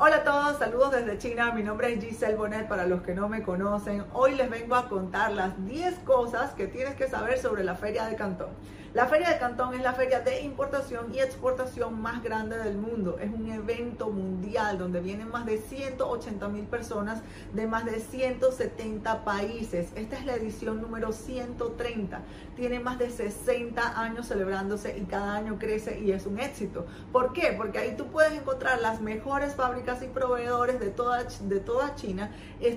Hola a todos, saludos desde China. Mi nombre es Giselle Bonet para los que no me conocen. Hoy les vengo a contar las 10 cosas que tienes que saber sobre la Feria de Cantón. La Feria de Cantón es la feria de importación y exportación más grande del mundo. Es un evento mundial donde vienen más de 180 mil personas de más de 170 países. Esta es la edición número 130. Tiene más de 60 años celebrándose y cada año crece y es un éxito. ¿Por qué? Porque ahí tú puedes encontrar las mejores fábricas y proveedores de toda, de toda China.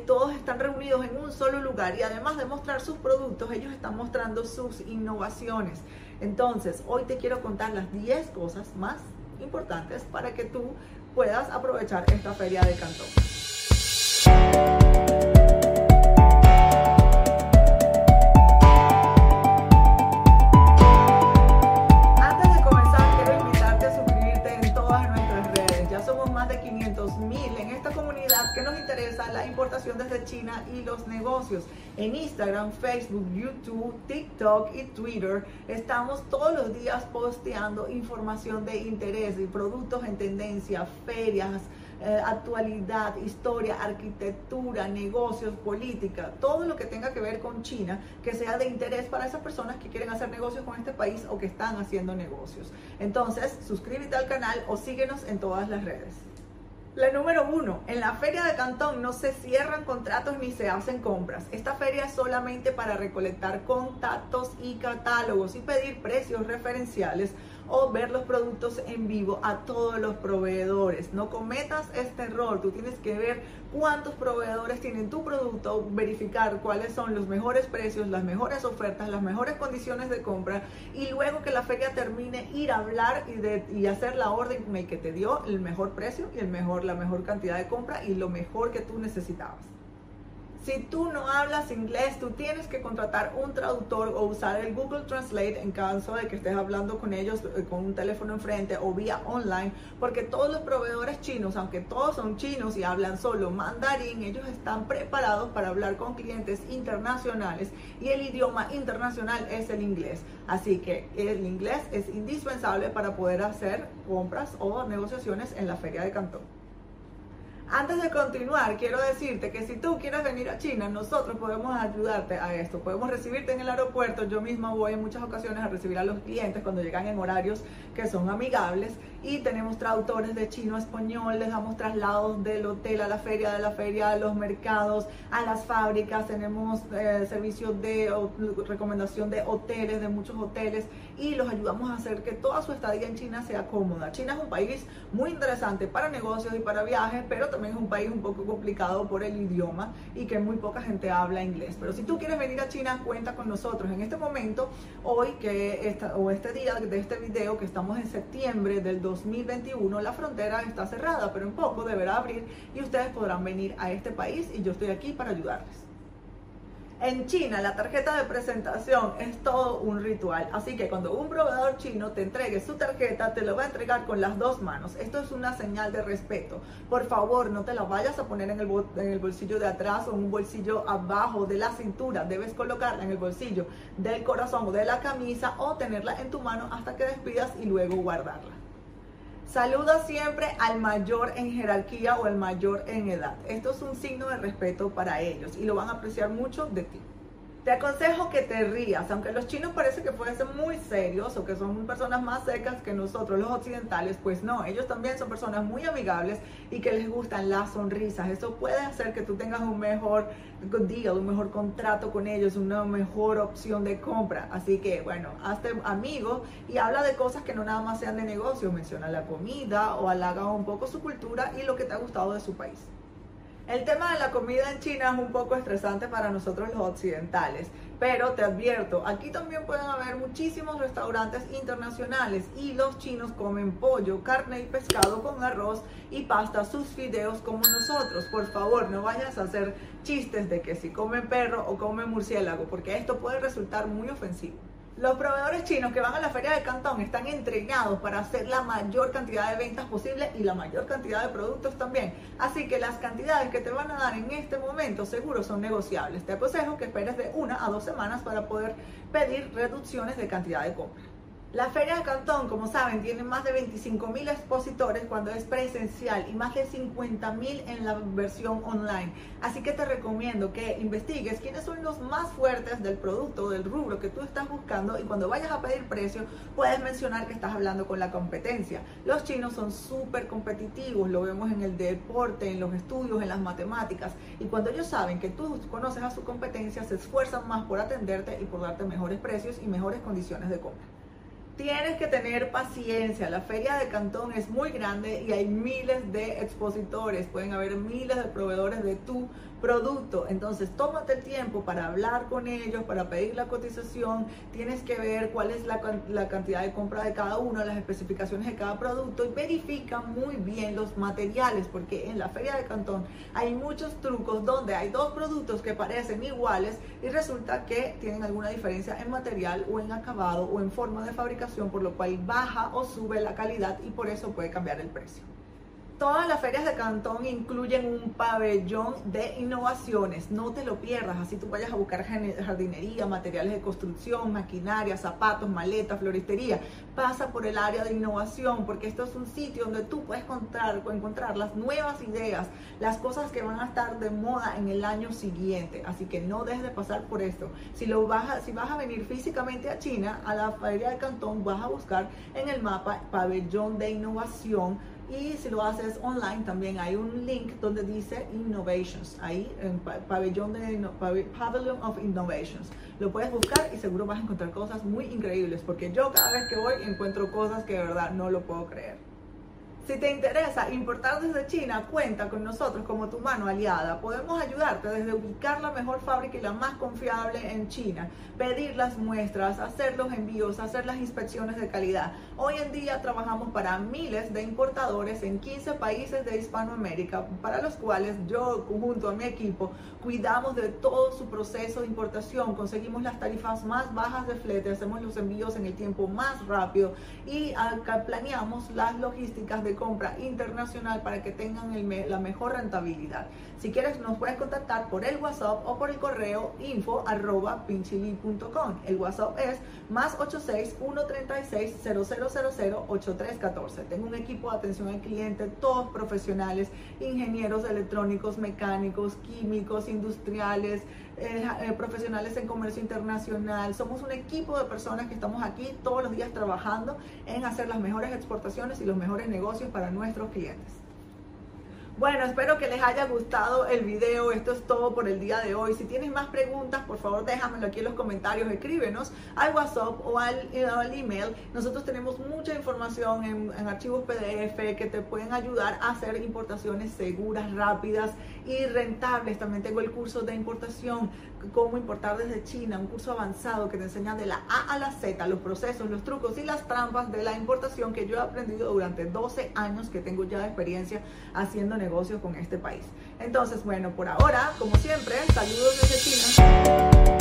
todos están reunidos en un solo lugar y además de mostrar sus productos, ellos están mostrando sus innovaciones. Entonces, hoy te quiero contar las 10 cosas más importantes para que tú puedas aprovechar esta feria de Cantón. En Instagram, Facebook, YouTube, TikTok y Twitter. Estamos todos los días posteando información de interés y productos en tendencia, ferias, eh, actualidad, historia, arquitectura, negocios, política, todo lo que tenga que ver con China, que sea de interés para esas personas que quieren hacer negocios con este país o que están haciendo negocios. Entonces, suscríbete al canal o síguenos en todas las redes. La número uno, en la feria de Cantón no se cierran contratos ni se hacen compras. Esta feria es solamente para recolectar contactos y catálogos y pedir precios referenciales o ver los productos en vivo a todos los proveedores. No cometas este error, tú tienes que ver cuántos proveedores tienen tu producto, verificar cuáles son los mejores precios, las mejores ofertas, las mejores condiciones de compra y luego que la feria termine ir a hablar y, de, y hacer la orden que te dio el mejor precio y el mejor, la mejor cantidad de compra y lo mejor que tú necesitabas. Si tú no hablas inglés, tú tienes que contratar un traductor o usar el Google Translate en caso de que estés hablando con ellos eh, con un teléfono enfrente o vía online, porque todos los proveedores chinos, aunque todos son chinos y hablan solo mandarín, ellos están preparados para hablar con clientes internacionales y el idioma internacional es el inglés. Así que el inglés es indispensable para poder hacer compras o negociaciones en la feria de Cantón. Antes de continuar, quiero decirte que si tú quieres venir a China, nosotros podemos ayudarte a esto. Podemos recibirte en el aeropuerto. Yo misma voy en muchas ocasiones a recibir a los clientes cuando llegan en horarios que son amigables. Y tenemos traductores de chino a español, les damos traslados del hotel a la feria, de la feria a los mercados, a las fábricas. Tenemos eh, servicios de recomendación de hoteles, de muchos hoteles. Y los ayudamos a hacer que toda su estadía en China sea cómoda. China es un país muy interesante para negocios y para viajes, pero también es un país un poco complicado por el idioma y que muy poca gente habla inglés. Pero si tú quieres venir a China, cuenta con nosotros. En este momento, hoy que esta, o este día de este video, que estamos en septiembre del 2021, la frontera está cerrada, pero en poco deberá abrir y ustedes podrán venir a este país y yo estoy aquí para ayudarles. En China la tarjeta de presentación es todo un ritual, así que cuando un proveedor chino te entregue su tarjeta, te lo va a entregar con las dos manos. Esto es una señal de respeto. Por favor, no te la vayas a poner en el, en el bolsillo de atrás o en un bolsillo abajo de la cintura. Debes colocarla en el bolsillo del corazón o de la camisa o tenerla en tu mano hasta que despidas y luego guardarla. Saluda siempre al mayor en jerarquía o al mayor en edad. Esto es un signo de respeto para ellos y lo van a apreciar mucho de ti. Te aconsejo que te rías, aunque los chinos parece que fuesen muy serios o que son personas más secas que nosotros, los occidentales, pues no, ellos también son personas muy amigables y que les gustan las sonrisas. Eso puede hacer que tú tengas un mejor deal, un mejor contrato con ellos, una mejor opción de compra. Así que, bueno, hazte amigo y habla de cosas que no nada más sean de negocio. Menciona la comida o halaga un poco su cultura y lo que te ha gustado de su país. El tema de la comida en China es un poco estresante para nosotros los occidentales, pero te advierto, aquí también pueden haber muchísimos restaurantes internacionales y los chinos comen pollo, carne y pescado con arroz y pasta, sus fideos como nosotros. Por favor, no vayas a hacer chistes de que si comen perro o comen murciélago, porque esto puede resultar muy ofensivo. Los proveedores chinos que van a la feria de Cantón están entrenados para hacer la mayor cantidad de ventas posible y la mayor cantidad de productos también. Así que las cantidades que te van a dar en este momento seguro son negociables. Te aconsejo que esperes de una a dos semanas para poder pedir reducciones de cantidad de compra. La Feria de Cantón, como saben, tiene más de 25 mil expositores cuando es presencial y más de 50 mil en la versión online. Así que te recomiendo que investigues quiénes son los más fuertes del producto, del rubro que tú estás buscando y cuando vayas a pedir precio puedes mencionar que estás hablando con la competencia. Los chinos son súper competitivos, lo vemos en el deporte, en los estudios, en las matemáticas y cuando ellos saben que tú conoces a su competencia se esfuerzan más por atenderte y por darte mejores precios y mejores condiciones de compra. Tienes que tener paciencia. La feria de Cantón es muy grande y hay miles de expositores. Pueden haber miles de proveedores de tu producto. Entonces, tómate el tiempo para hablar con ellos, para pedir la cotización. Tienes que ver cuál es la, la, cantidad de compra de cada uno, las especificaciones de cada producto y verifica muy bien los materiales, porque en la feria de Cantón hay muchos trucos donde hay dos productos que parecen iguales y resulta que tienen alguna diferencia en material o en acabado o en forma de fabricación, por lo cual baja o sube la calidad y por eso puede cambiar el precio. Todas las ferias de Cantón incluyen un pabellón de innovaciones. No te lo pierdas, así tú vayas a buscar jardinería, materiales de construcción, maquinaria, zapatos, maletas, floristería. Pasa por el área de innovación porque esto es un sitio donde tú puedes encontrar, encontrar las nuevas ideas, las cosas que van a estar de moda en el año siguiente. Así que no dejes de pasar por esto. Si, lo vas si vas a venir físicamente a China, a la feria de Cantón, vas a buscar en el mapa pabellón de innovación y si lo haces online también hay un link donde dice Innovations, ahí en pabellón de Pavilion of Innovations. Lo puedes buscar y seguro vas a encontrar cosas muy increíbles porque yo cada vez que voy encuentro cosas que de verdad no lo puedo creer. Si te interesa importar desde China, cuenta con nosotros como tu mano aliada. Podemos ayudarte desde ubicar la mejor fábrica y la más confiable en China, pedir las muestras, hacer los envíos, hacer las inspecciones de calidad. Hoy en día trabajamos para miles de importadores en 15 países de Hispanoamérica, para los cuales yo junto a mi equipo cuidamos de todo su proceso de importación, conseguimos las tarifas más bajas de flete, hacemos los envíos en el tiempo más rápido y acá planeamos las logísticas de compra internacional para que tengan la mejor rentabilidad. Si quieres, nos puedes contactar por el WhatsApp o por el correo info arroba pinchili.com. El WhatsApp es más 86 136 0000 8314. Tengo un equipo de atención al cliente, todos profesionales, ingenieros electrónicos, mecánicos, químicos, industriales, eh, eh, profesionales en comercio internacional. Somos un equipo de personas que estamos aquí todos los días trabajando en hacer las mejores exportaciones y los mejores negocios para nuestros clientes. Bueno, espero que les haya gustado el video. Esto es todo por el día de hoy. Si tienes más preguntas, por favor déjamelo aquí en los comentarios. Escríbenos al WhatsApp o al, email. Nosotros tenemos mucha información en, archivos PDF que te pueden ayudar a hacer importaciones seguras, rápidas y rentables. También tengo el curso de importación, cómo importar desde China, un curso avanzado que te enseña de la A a la Z, los procesos, los trucos y las trampas de la importación que yo he aprendido durante 12 años que tengo ya de experiencia haciendo negocios con este país. Entonces, bueno, por ahora, como siempre, saludos desde China.